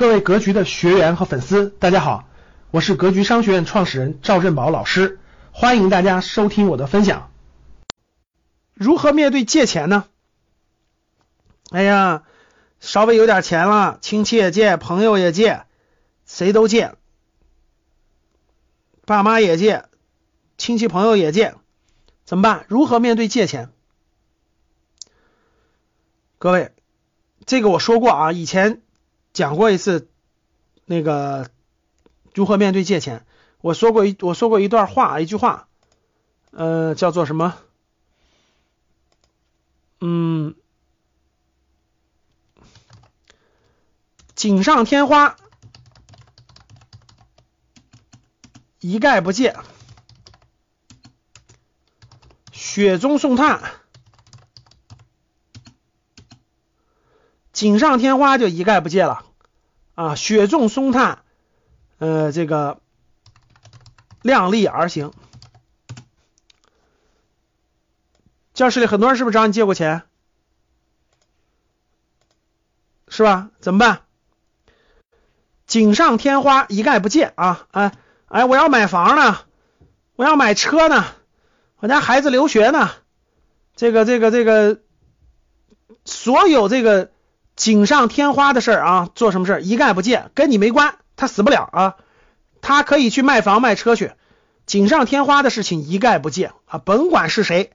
各位格局的学员和粉丝，大家好，我是格局商学院创始人赵振宝老师，欢迎大家收听我的分享。如何面对借钱呢？哎呀，稍微有点钱了，亲戚也借，朋友也借，谁都借，爸妈也借，亲戚朋友也借，怎么办？如何面对借钱？各位，这个我说过啊，以前。讲过一次，那个如何面对借钱？我说过一我说过一段话，一句话，呃，叫做什么？嗯，锦上添花，一概不借；雪中送炭，锦上添花就一概不借了。啊，雪中送炭，呃，这个量力而行。教室里很多人是不是找你借过钱？是吧？怎么办？锦上添花，一概不借啊！哎哎，我要买房呢，我要买车呢，我家孩子留学呢，这个这个这个，所有这个。锦上添花的事儿啊，做什么事儿一概不借，跟你没关，他死不了啊，他可以去卖房卖车去。锦上添花的事情一概不借啊，甭管是谁，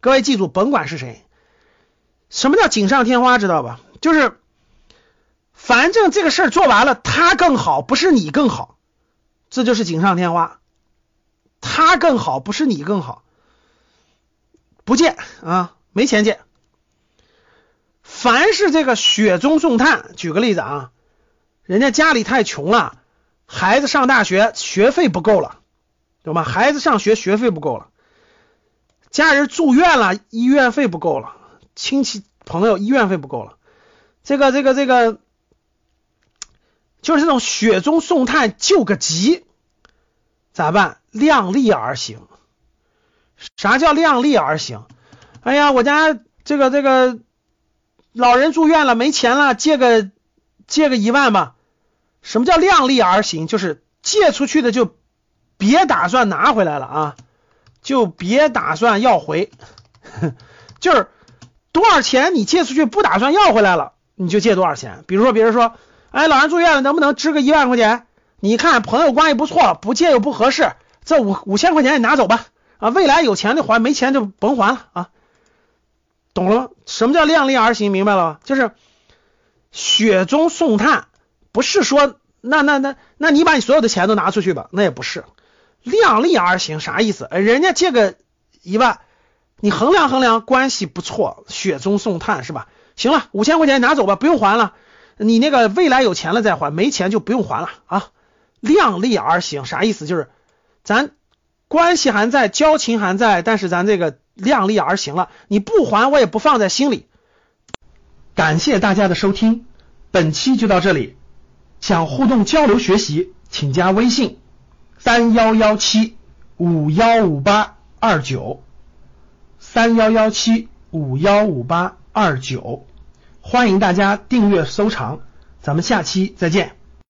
各位记住，甭管是谁，什么叫锦上添花，知道吧？就是反正这个事儿做完了，他更好，不是你更好，这就是锦上添花。他更好，不是你更好，不借啊，没钱借。凡是这个雪中送炭，举个例子啊，人家家里太穷了，孩子上大学学费不够了，懂吗？孩子上学学费不够了，家人住院了，医院费不够了，亲戚朋友医院费不够了，这个这个这个，就是这种雪中送炭救个急，咋办？量力而行。啥叫量力而行？哎呀，我家这个这个。老人住院了，没钱了，借个借个一万吧。什么叫量力而行？就是借出去的就别打算拿回来了啊，就别打算要回。就是多少钱你借出去不打算要回来了，你就借多少钱。比如说别人说，哎，老人住院了，能不能支个一万块钱？你看朋友关系不错，不借又不合适，这五五千块钱你拿走吧。啊，未来有钱的还，没钱就甭还了啊。懂了吗？什么叫量力而行？明白了吗？就是雪中送炭，不是说那那那那你把你所有的钱都拿出去吧，那也不是量力而行，啥意思？人家借个一万，你衡量衡量，关系不错，雪中送炭是吧？行了，五千块钱拿走吧，不用还了，你那个未来有钱了再还，没钱就不用还了啊。量力而行啥意思？就是咱关系还在，交情还在，但是咱这个。量力而行了，你不还我也不放在心里。感谢大家的收听，本期就到这里。想互动交流学习，请加微信三幺幺七五幺五八二九三幺幺七五幺五八二九，欢迎大家订阅收藏，咱们下期再见。